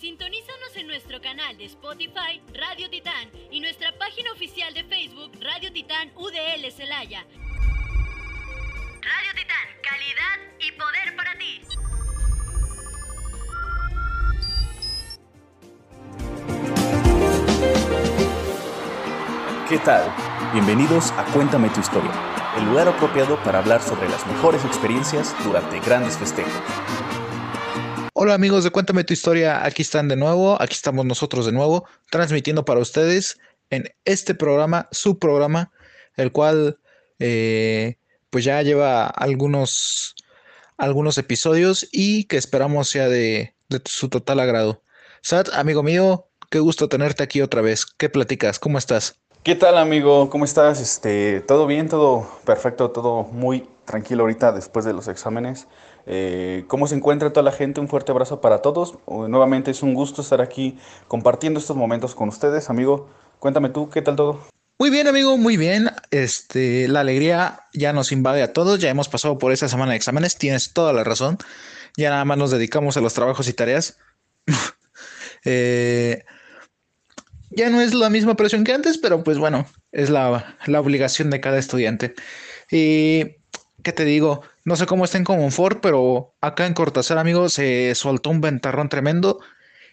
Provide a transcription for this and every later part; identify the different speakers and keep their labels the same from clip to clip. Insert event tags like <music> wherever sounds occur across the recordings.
Speaker 1: Sintonízanos en nuestro canal de Spotify Radio Titán y nuestra página oficial de Facebook Radio Titán UDL Celaya. Radio Titán, calidad y poder para ti.
Speaker 2: ¿Qué tal? Bienvenidos a Cuéntame tu historia, el lugar apropiado para hablar sobre las mejores experiencias durante grandes festejos.
Speaker 3: Hola amigos de Cuéntame tu historia, aquí están de nuevo, aquí estamos nosotros de nuevo, transmitiendo para ustedes en este programa, su programa, el cual eh, pues ya lleva algunos, algunos episodios y que esperamos sea de, de su total agrado. Sad, amigo mío, qué gusto tenerte aquí otra vez. ¿Qué platicas? ¿Cómo estás?
Speaker 4: ¿Qué tal amigo? ¿Cómo estás? Este, todo bien, todo perfecto, todo muy tranquilo ahorita después de los exámenes. Eh, ¿Cómo se encuentra toda la gente? Un fuerte abrazo para todos. Nuevamente es un gusto estar aquí compartiendo estos momentos con ustedes, amigo. Cuéntame tú, ¿qué tal todo?
Speaker 3: Muy bien, amigo, muy bien. Este, la alegría ya nos invade a todos. Ya hemos pasado por esta semana de exámenes. Tienes toda la razón. Ya nada más nos dedicamos a los trabajos y tareas. <laughs> Eh, ya no es la misma presión que antes, pero pues bueno, es la, la obligación de cada estudiante. Y, ¿qué te digo? No sé cómo está en Comonfort, pero acá en Cortázar, amigo, se soltó un ventarrón tremendo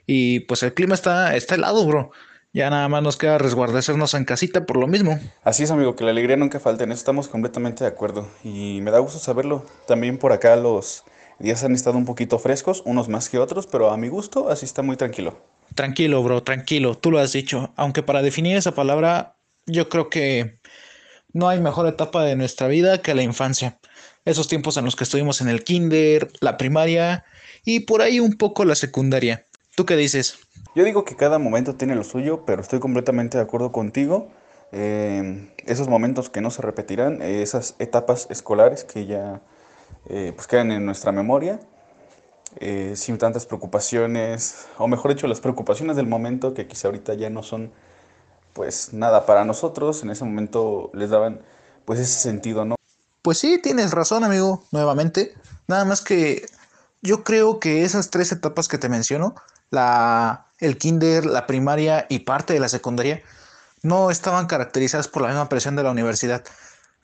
Speaker 3: y pues el clima está, está helado, bro. Ya nada más nos queda resguardecernos en casita por lo mismo.
Speaker 4: Así es, amigo, que la alegría nunca falte. En eso estamos completamente de acuerdo. Y me da gusto saberlo. También por acá los días han estado un poquito frescos, unos más que otros, pero a mi gusto así está muy tranquilo.
Speaker 3: Tranquilo, bro, tranquilo, tú lo has dicho. Aunque para definir esa palabra, yo creo que no hay mejor etapa de nuestra vida que la infancia. Esos tiempos en los que estuvimos en el kinder, la primaria y por ahí un poco la secundaria. ¿Tú qué dices?
Speaker 4: Yo digo que cada momento tiene lo suyo, pero estoy completamente de acuerdo contigo. Eh, esos momentos que no se repetirán, eh, esas etapas escolares que ya eh, pues quedan en nuestra memoria, sin tantas preocupaciones, o mejor dicho, las preocupaciones del momento que quizá ahorita ya no son pues nada para nosotros, en ese momento les daban pues ese sentido, ¿no?
Speaker 3: Pues sí, tienes razón, amigo, nuevamente. Nada más que yo creo que esas tres etapas que te menciono, la, el kinder, la primaria y parte de la secundaria, no estaban caracterizadas por la misma presión de la universidad.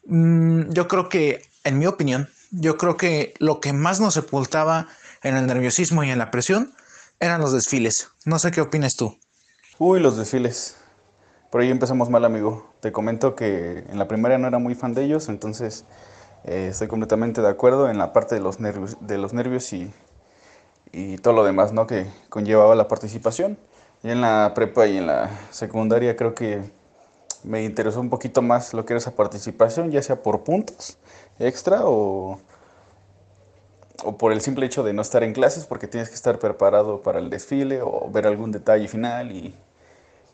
Speaker 3: Mm, yo creo que, en mi opinión, yo creo que lo que más nos sepultaba en el nerviosismo y en la presión eran los desfiles. No sé qué opinas tú.
Speaker 4: Uy, los desfiles. Por ahí empezamos mal, amigo. Te comento que en la primaria no era muy fan de ellos, entonces eh, estoy completamente de acuerdo en la parte de los nervios, de los nervios y, y todo lo demás, ¿no? Que conllevaba la participación. Y en la prepa y en la secundaria creo que me interesó un poquito más lo que era esa participación, ya sea por puntos extra o, o por el simple hecho de no estar en clases porque tienes que estar preparado para el desfile o ver algún detalle final y,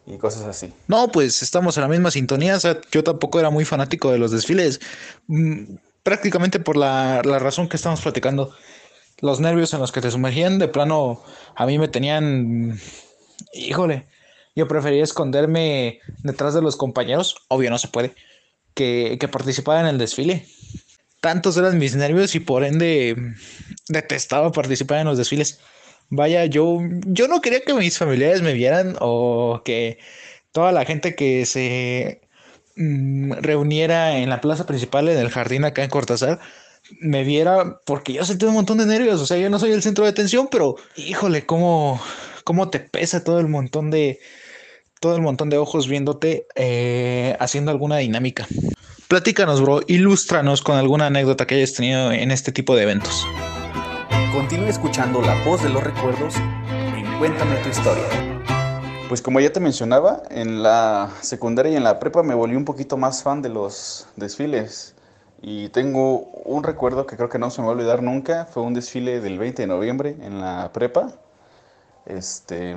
Speaker 4: y cosas así.
Speaker 3: No, pues estamos en la misma sintonía. O sea, yo tampoco era muy fanático de los desfiles. mm, Prácticamente por la, la razón que estamos platicando. Los nervios en los que te sumergían, de plano, a mí me tenían. Híjole, yo prefería esconderme detrás de los compañeros. Obvio, no se puede. Que, que participar en el desfile. Tantos eran mis nervios y por ende detestaba participar en los desfiles. Vaya, yo, yo no quería que mis familiares me vieran o que toda la gente que se mm, reuniera en la plaza principal, en el jardín acá en Cortázar, me viera porque yo sentí un montón de nervios. O sea, yo no soy el centro de atención, pero híjole, cómo, cómo te pesa todo el montón de, todo el montón de ojos viéndote eh, haciendo alguna dinámica. Platícanos, bro, ilústranos con alguna anécdota que hayas tenido en este tipo de eventos.
Speaker 2: Continúa escuchando la voz de los recuerdos en Cuéntame tu historia.
Speaker 4: Pues como ya te mencionaba, en la secundaria y en la prepa me volví un poquito más fan de los desfiles. Y tengo un recuerdo que creo que no se me va a olvidar nunca. Fue un desfile del 20 de noviembre en la prepa. Este,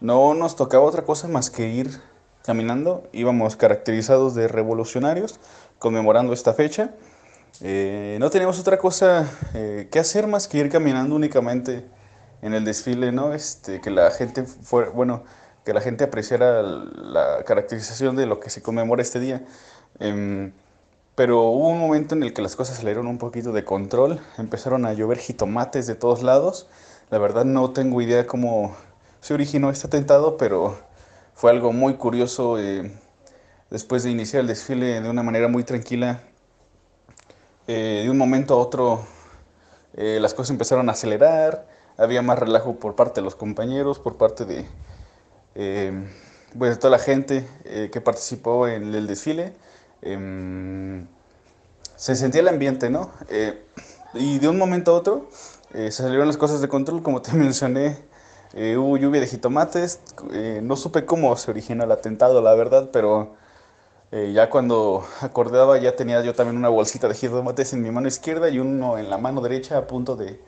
Speaker 4: no nos tocaba otra cosa más que ir caminando, íbamos caracterizados de revolucionarios, conmemorando esta fecha. Eh, no teníamos otra cosa eh, que hacer más que ir caminando únicamente en el desfile, ¿no? Este, que la gente bueno, que la gente apreciara la caracterización de lo que se conmemora este día. Em, pero hubo un momento en el que las cosas salieron un poquito de control, empezaron a llover jitomates de todos lados. La verdad no tengo idea cómo se originó este atentado, pero fue algo muy curioso. Eh, después de iniciar el desfile de una manera muy tranquila, eh, de un momento a otro eh, las cosas empezaron a acelerar, había más relajo por parte de los compañeros, por parte de, pues, de toda la gente que participó en el desfile. Em, se sentía el ambiente, ¿no? y de un momento a otro se salieron las cosas de control, como te <laughs> mencioné, eh, hubo lluvia de jitomates, eh, no supe cómo se originó el atentado, la verdad, pero eh, ya cuando acordaba ya tenía yo también una bolsita de jitomates en mi mano izquierda y uno en la mano derecha a punto de,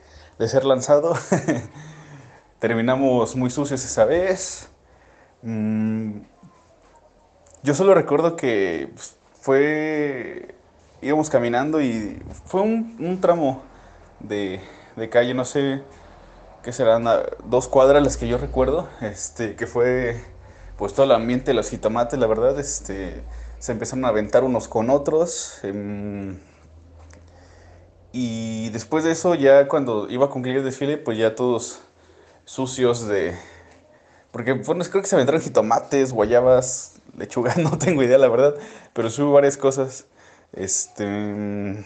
Speaker 4: ser lanzado. <laughs> Terminamos muy sucios esa vez. Mm, yo solo recuerdo que pues, fue, íbamos caminando y fue un, tramo de, de calle, no sé, que serán dos cuadras las que yo recuerdo, este, que fue pues todo el ambiente de los jitomates, la verdad, este, se empezaron a aventar unos con otros. Em, y después de eso, ya cuando iba a concluir el desfile, pues ya todos sucios de... Porque bueno, creo que se aventaron jitomates, guayabas, <laughs> lechugas, no tengo idea, la verdad, pero sí hubo varias cosas. Este...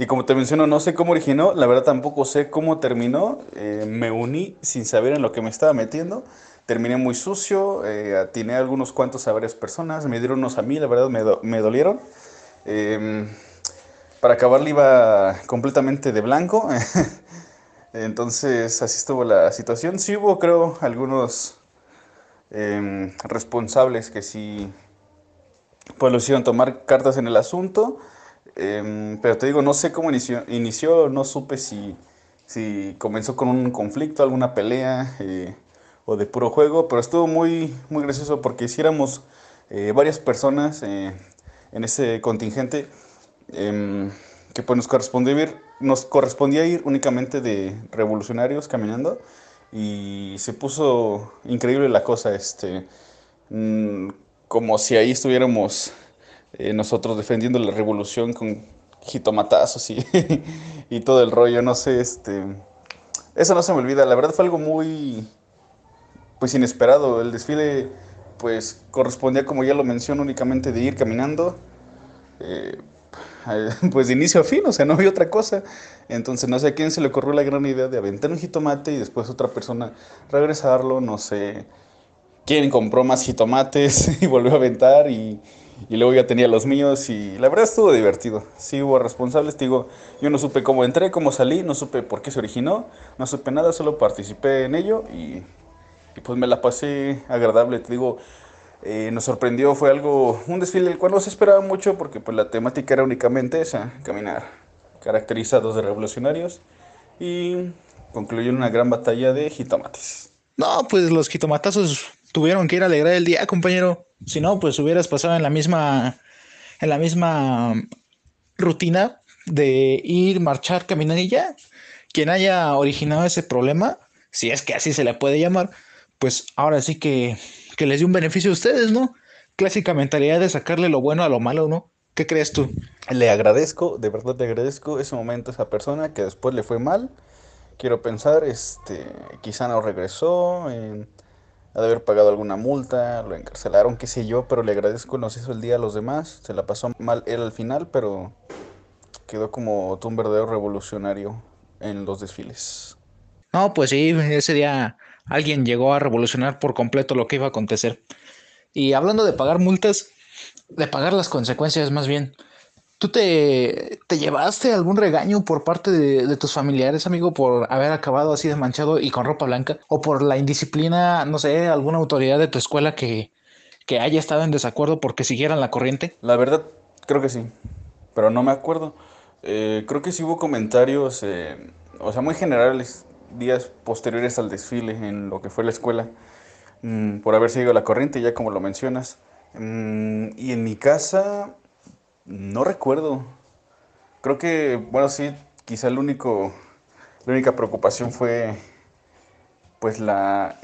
Speaker 4: Y como te menciono, no sé cómo originó, la verdad tampoco sé cómo terminó. Eh, me uní sin saber en lo que me estaba metiendo. Terminé muy sucio, eh, atiné a algunos cuantos a varias personas, me dieron unos a mí, la verdad me, me dolieron. Em, para acabar iba completamente de blanco. <laughs> Entonces así estuvo la situación. Sí hubo, creo, algunos em, responsables que sí pues lo hicieron tomar cartas en el asunto. Em, pero te digo, no sé cómo inició, inició no supe si, si comenzó con un conflicto, alguna pelea eh, o de puro juego, pero estuvo muy, muy gracioso porque hiciéramos eh, varias personas eh, en ese contingente em, que pues nos correspondía ir, nos correspondía ir únicamente de revolucionarios caminando y se puso increíble la cosa, este, mm, como si ahí estuviéramos eh, nosotros defendiendo la revolución con jitomatazos y, <laughs> y todo el rollo, no sé, este... Eso no se me olvida, la verdad fue algo muy, pues inesperado. El desfile, pues correspondía, como ya lo menciono, únicamente de ir caminando, eh, <laughs> pues de inicio a fin, o sea, no había otra cosa. Entonces, no sé a quién se le ocurrió la gran idea de aventar un jitomate y después otra persona regresarlo, no sé quién compró más jitomates <laughs> y volvió a aventar y, y luego ya tenía los míos y la verdad estuvo divertido. Sí hubo responsables, digo, yo no supe cómo entré, cómo salí, no supe por qué se originó, no supe nada, solo participé en ello y, pues me la pasé agradable, te digo, eh, nos sorprendió, fue algo, un desfile el cual no se esperaba mucho porque pues la temática era únicamente esa, caminar, caracterizados de revolucionarios y concluyó en una gran batalla de jitomates.
Speaker 3: No, pues los jitomatazos tuvieron que ir a alegrar el día, compañero. Si no, pues hubieras pasado en la misma, en la misma rutina de ir, marchar, caminar y ya. Quien haya originado ese problema, si es que así se le puede llamar, pues ahora sí que, que les dio un beneficio a ustedes, ¿no? Clásica mentalidad de sacarle lo bueno a lo malo, ¿no? ¿Qué crees tú?
Speaker 4: Le agradezco, de verdad le agradezco ese momento a esa persona que después le fue mal. Quiero pensar, este, quizá no regresó. Ha de haber pagado alguna multa, lo encarcelaron, qué sé yo, pero le agradezco, nos hizo el día a los demás, se la pasó mal él al final, pero quedó como un verdadero revolucionario en los desfiles.
Speaker 3: No, pues sí, ese día alguien llegó a revolucionar por completo lo que iba a acontecer. Y hablando de pagar multas, de pagar las consecuencias más bien, ¿Tú te, te, llevaste algún regaño por parte de, tus familiares, amigo, por haber acabado así de manchado y con ropa blanca? ¿O por la indisciplina, no sé, alguna autoridad de tu escuela que, que haya estado en desacuerdo porque siguieran la corriente?
Speaker 4: La verdad, creo que sí, pero no me acuerdo. Eh, creo que sí hubo comentarios, eh, o sea, muy generales, días posteriores al desfile en lo que fue la escuela. mm, por haber seguido la corriente, ya como lo mencionas. Mm, y en mi casa, no recuerdo. Creo que, bueno, sí, quizá el único, la única preocupación fue pues la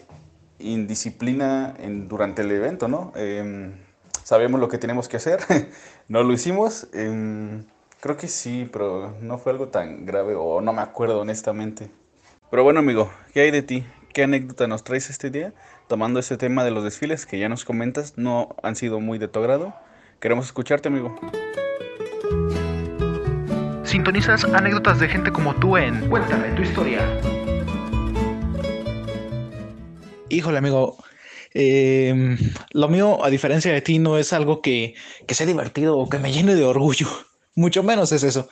Speaker 4: indisciplina en, durante el evento, ¿no? Em, sabemos lo que tenemos que hacer, <laughs> no lo hicimos. Em, creo que sí, pero no fue algo tan grave o no me acuerdo honestamente. Pero bueno, amigo, ¿qué hay de ti? ¿Qué anécdota nos traes este día? Tomando ese tema de los desfiles que ya nos comentas, no han sido muy de tu agrado. Queremos escucharte, amigo.
Speaker 3: Sintonizas anécdotas de gente como tú en Cuéntame tu historia. Híjole, amigo. Em, lo mío, a diferencia de ti, no es algo que, que sea divertido o que me llene de orgullo. <laughs> Mucho menos es eso.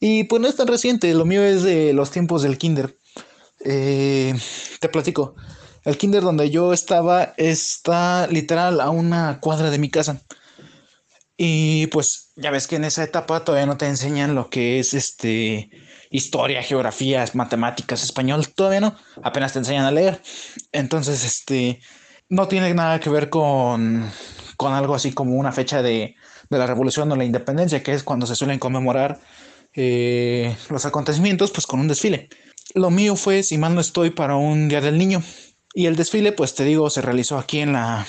Speaker 3: Y pues no es tan reciente, lo mío es de los tiempos del kinder. Eh, te platico. El kinder donde yo estaba está literal a una cuadra de mi casa. Y pues ya ves que en esa etapa todavía no te enseñan lo que es este historia, geografía, matemáticas, español, todavía no, apenas te enseñan a leer. Entonces, este no tiene nada que ver con, con algo así como una fecha de, de la revolución o la independencia, que es cuando se suelen conmemorar eh, los acontecimientos, pues con un desfile. Lo mío fue, si mal no estoy, para un Día del Niño. Y el desfile, pues te digo, se realizó aquí en la,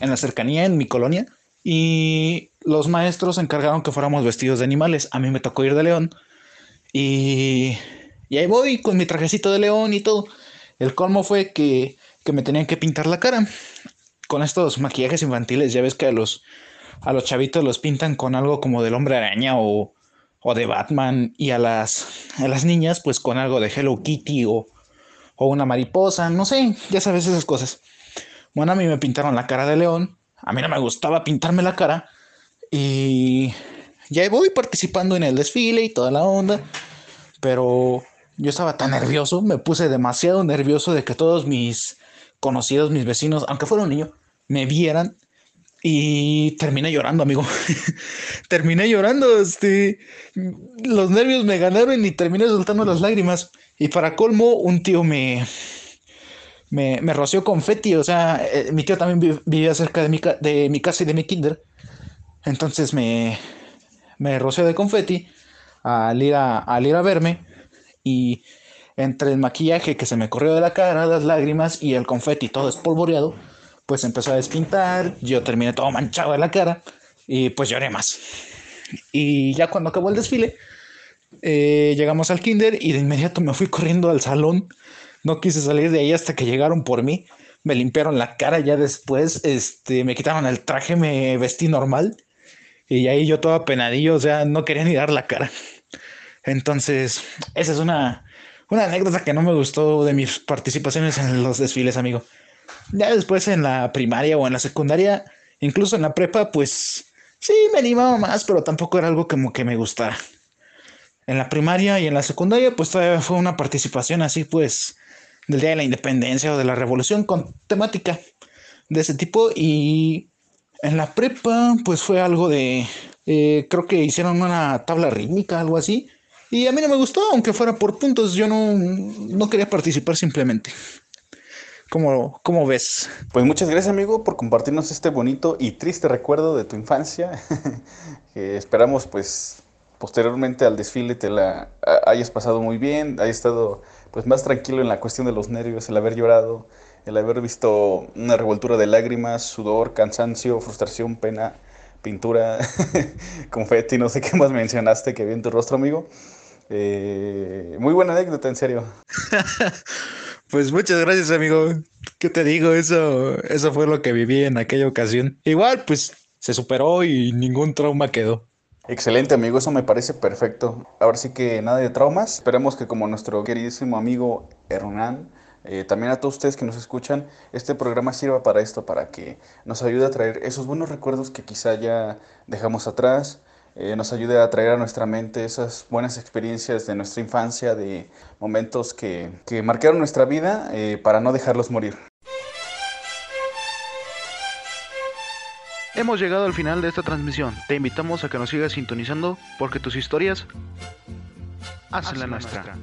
Speaker 3: en la cercanía, en mi colonia. Y los maestros encargaron que fuéramos vestidos de animales. A mí me tocó ir de león. Y, y ahí voy con mi trajecito de león y todo. El colmo fue que, que me tenían que pintar la cara. Con estos maquillajes infantiles, ya ves que a los, a los chavitos los pintan con algo como del hombre araña o, o de Batman y a las, a las niñas pues con algo de Hello Kitty o, o una mariposa, no sé, ya sabes esas cosas. Bueno, a mí me pintaron la cara de león, a mí no me gustaba pintarme la cara y ya voy participando en el desfile y toda la onda, pero yo estaba tan nervioso, me puse demasiado nervioso de que todos mis conocidos, mis vecinos, aunque fuera un niño, me vieran y terminé llorando, amigo. <laughs> terminé llorando, este, los nervios me ganaron y terminé soltando las lágrimas. Y para colmo, un tío me, me, roció confeti, o sea, eh, mi tío también vivía cerca de mi, de mi casa y de mi kinder. Entonces me, me roció de confeti al ir, a, al ir a verme y entre el maquillaje que se me corrió de la cara, las lágrimas y el confeti todo espolvoreado, pues empezó a despintar, yo terminé todo manchado de la cara y pues lloré más. Y ya cuando acabó el desfile, eh, llegamos al kinder y de inmediato me fui corriendo al salón. No quise salir de ahí hasta que llegaron por mí. Me limpiaron la cara ya después, este, me quitaron el traje, me vestí normal. Y ahí yo todo apenadillo, o sea, no quería ni dar la cara. Entonces, esa es una, una anécdota que no me gustó de mis participaciones en los desfiles, amigo. Ya después en la primaria o en la secundaria, incluso en la prepa, pues sí me animaba más, pero tampoco era algo como que me gustara. En la primaria y en la secundaria, pues todavía fue una participación así, pues, del Día de la Independencia o de la Revolución con temática de ese tipo. Y en la prepa, pues fue algo de, eh, creo que hicieron una tabla rítmica, algo así. Y a mí no me gustó, aunque fuera por puntos, yo no, no quería participar simplemente. ¿Cómo, ¿Cómo, ves?
Speaker 4: Pues muchas gracias amigo por compartirnos este bonito y triste recuerdo de tu infancia. <laughs> esperamos pues posteriormente al desfile te la hayas pasado muy bien, hayas estado pues más tranquilo en la cuestión de los nervios, el haber llorado, el haber visto una revoltura de lágrimas, sudor, cansancio, frustración, pena, pintura, <laughs> confeti, no sé qué más mencionaste que vi en tu rostro, amigo. Eh, muy buena anécdota, en serio. <laughs>
Speaker 3: Pues muchas gracias, amigo. ¿Qué te digo? Eso, eso fue lo que viví en aquella ocasión. Igual, pues se superó y ningún trauma quedó.
Speaker 4: Excelente, amigo. Eso me parece perfecto. Ahora sí que nada de traumas. Esperemos que como nuestro queridísimo amigo Hernán, eh, también a todos ustedes que nos escuchan, este programa sirva para esto, para que nos ayude a traer esos buenos recuerdos que quizá ya dejamos atrás, eh, nos ayude a traer a nuestra mente esas buenas experiencias de nuestra infancia, de momentos que, que marcaron nuestra vida eh, para no dejarlos morir.
Speaker 3: Hemos llegado al final de esta transmisión. Te invitamos a que nos sigas sintonizando porque tus historias hacen la nuestra.